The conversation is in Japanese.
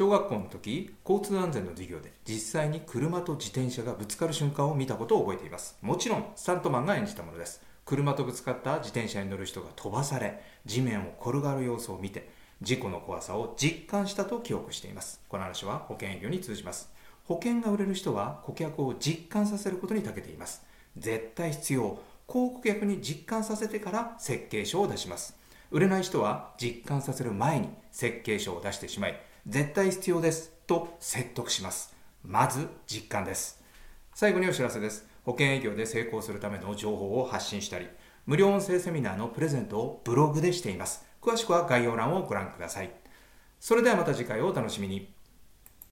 小学校の時交通安全の授業で実際に車と自転車がぶつかる瞬間を見たことを覚えています。もちろんスタントマンが演じたものです。車とぶつかった自転車に乗る人が飛ばされ地面を転がる様子を見て事故の怖さを実感したと記憶しています。この話は保険営業に通じます。保険が売れる人は顧客を実感させることに長けています。絶対必要。こう顧客に実感させてから設計書を出します。売れない人は実感させる前に設計書を出してしまい絶対必要ですと説得します。まず実感です。最後にお知らせです。保険営業で成功するための情報を発信したり無料音声セミナーのプレゼントをブログでしています。詳しくは概要欄をご覧ください。それではまた次回をお楽しみに。